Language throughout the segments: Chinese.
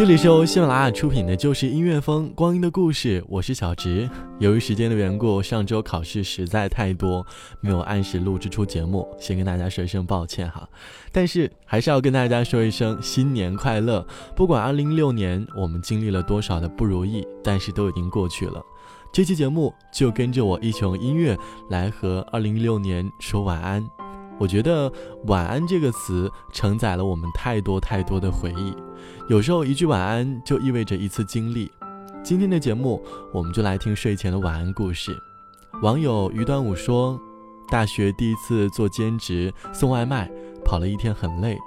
这里是由喜马拉雅出品的《就是音乐风光阴的故事》，我是小植。由于时间的缘故，上周考试实在太多，没有按时录制出节目，先跟大家说一声抱歉哈。但是还是要跟大家说一声新年快乐！不管2016年我们经历了多少的不如意，但是都已经过去了。这期节目就跟着我一起用音乐来和2016年说晚安。我觉得“晚安”这个词承载了我们太多太多的回忆，有时候一句晚安就意味着一次经历。今天的节目，我们就来听睡前的晚安故事。网友于端午说：“大学第一次做兼职送外卖，跑了一天很累，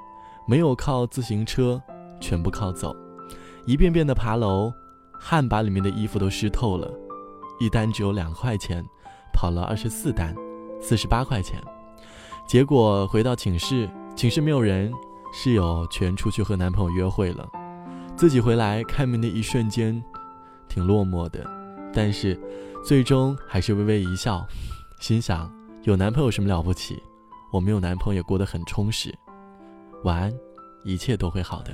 没有靠自行车，全部靠走，一遍遍的爬楼，汗把里面的衣服都湿透了。一单只有两块钱，跑了二十四单，四十八块钱。”结果回到寝室，寝室没有人，室友全出去和男朋友约会了，自己回来开门的一瞬间，挺落寞的，但是最终还是微微一笑，心想有男朋友什么了不起，我没有男朋友也过得很充实。晚安，一切都会好的。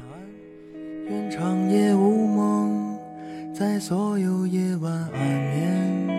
长夜无梦，在所有夜晚安眠。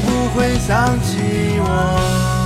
不会想起我。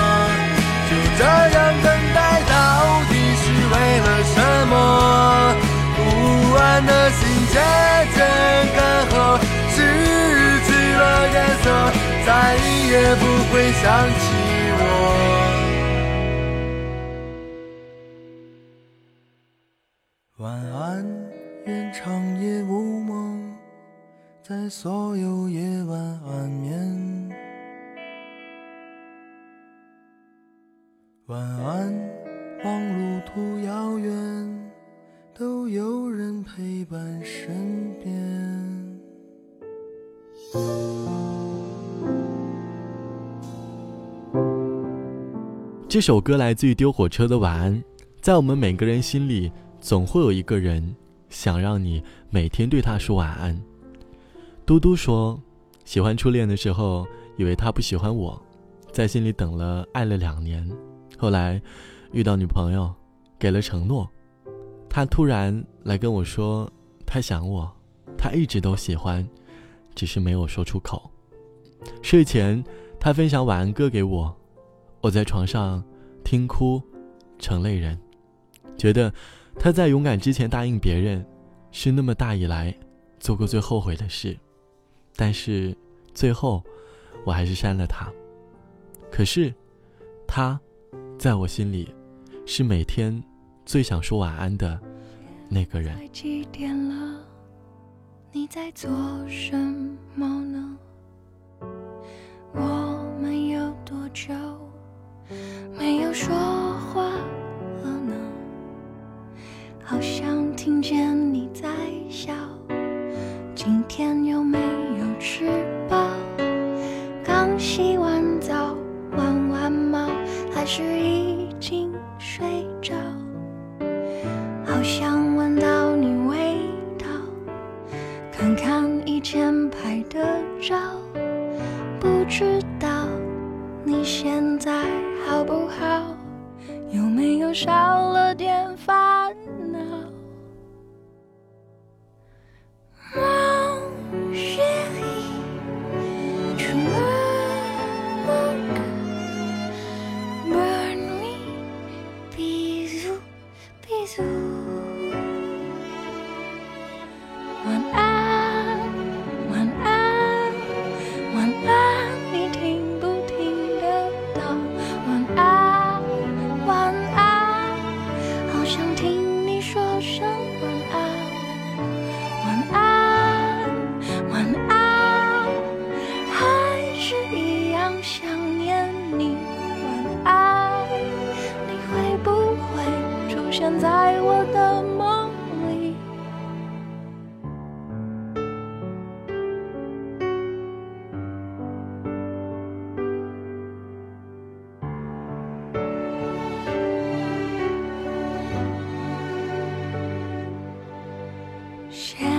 了什么？不安的心渐渐干涸，失去了颜色，再也不会想起我。晚安，愿长夜无梦，在所有夜晚安眠。晚安，望路途遥远，都有人陪伴身边。这首歌来自于丢火车的《晚安》，在我们每个人心里，总会有一个人想让你每天对他说晚安。嘟嘟说，喜欢初恋的时候，以为他不喜欢我，在心里等了爱了两年，后来遇到女朋友，给了承诺，他突然来跟我说他想我，他一直都喜欢，只是没有说出口。睡前，他分享晚安歌给我。我在床上听哭，成泪人，觉得他在勇敢之前答应别人，是那么大以来做过最后悔的事。但是最后，我还是删了他。可是，他，在我心里，是每天最想说晚安的那个人。几点了？你在做什么呢？我们有多久？没有说话了呢，好像听见你在笑。今天有谁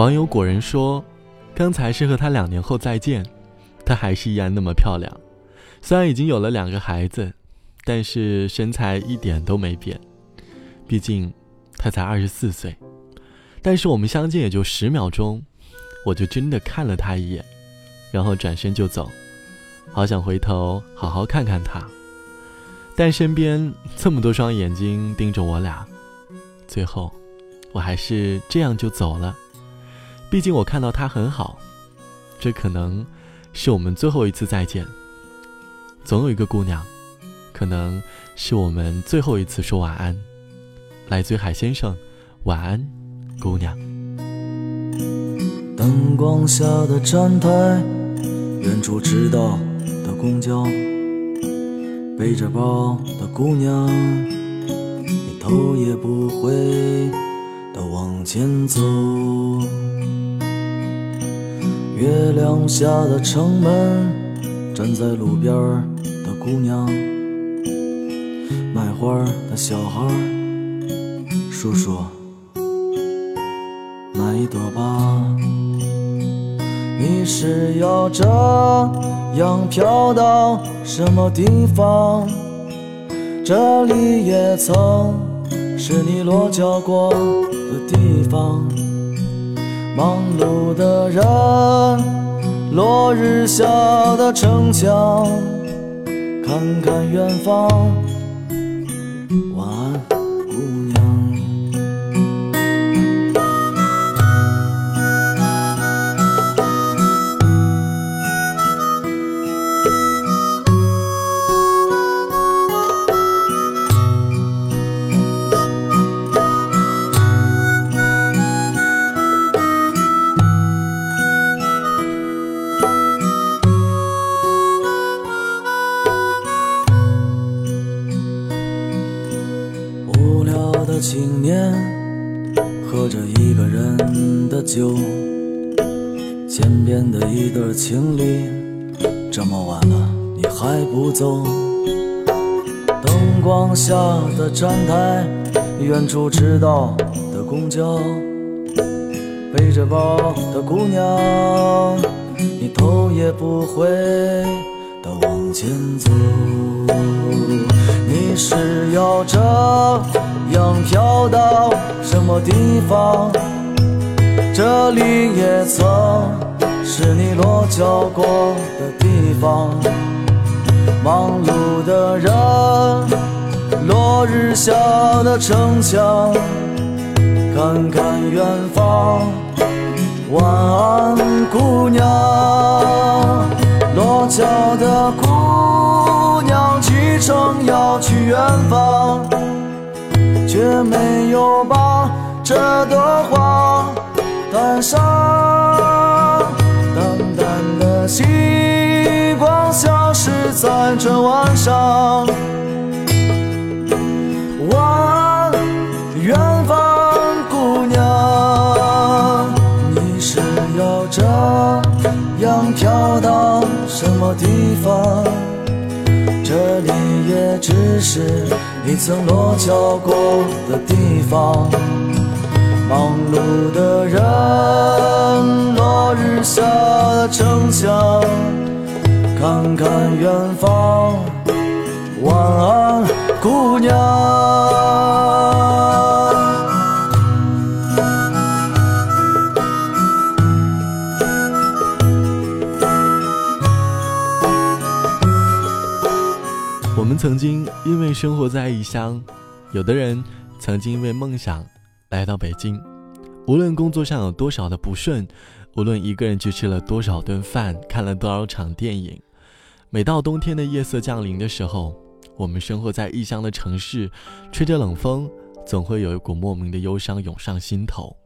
网友果仁说：“刚才是和他两年后再见，她还是依然那么漂亮。虽然已经有了两个孩子，但是身材一点都没变。毕竟，她才二十四岁。但是我们相见也就十秒钟，我就真的看了她一眼，然后转身就走。好想回头好好看看她，但身边这么多双眼睛盯着我俩，最后，我还是这样就走了。”毕竟我看到他很好，这可能是我们最后一次再见。总有一个姑娘，可能是我们最后一次说晚安。来自海先生，晚安，姑娘。灯光下的站台，远处迟到的公交，背着包的姑娘，你头也不回的往前走。月亮下的城门，站在路边的姑娘，卖花的小孩，叔叔，买一朵吧。你是要这样飘到什么地方？这里也曾是你落脚过的地方。忙碌的人，落日下的城墙，看看远方。站台，远处迟到的公交，背着包的姑娘，你头也不回的往前走。你是要这样飘到什么地方？这里也曾是你落脚过的地方。忙碌的人，落日下的城墙，看看远方。晚安，姑娘，落脚的姑娘，启程要去远方，却没有把这朵花带上。淡淡的星光消失在这晚上。方？这里也只是你曾落脚过的地方。忙碌的人，落日下的城墙，看看远方。晚安，姑娘。曾经因为生活在异乡，有的人曾经因为梦想来到北京。无论工作上有多少的不顺，无论一个人去吃了多少顿饭，看了多少场电影，每到冬天的夜色降临的时候，我们生活在异乡的城市，吹着冷风，总会有一股莫名的忧伤涌上心头，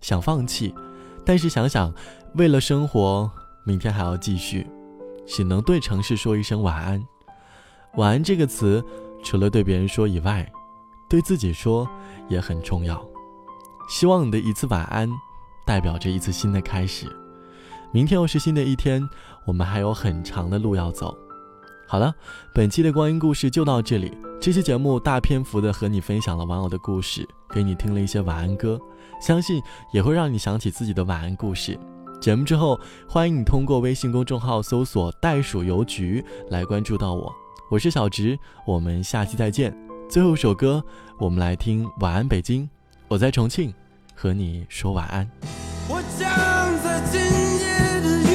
想放弃，但是想想，为了生活，明天还要继续，只能对城市说一声晚安。晚安这个词除了对别人说以外对自己说也很重要。希望你的一次晚安代表着一次新的开始。明天又是新的一天我们还有很长的路要走。好了本期的光阴故事就到这里。这期节目大篇幅的和你分享了玩偶的故事给你听了一些晚安歌相信也会让你想起自己的晚安故事。节目之后欢迎你通过微信公众号搜索袋鼠邮局来关注到我。我是小植我们下期再见。最后一首歌我们来听晚安北京我在重庆和你说晚安。我将在今夜的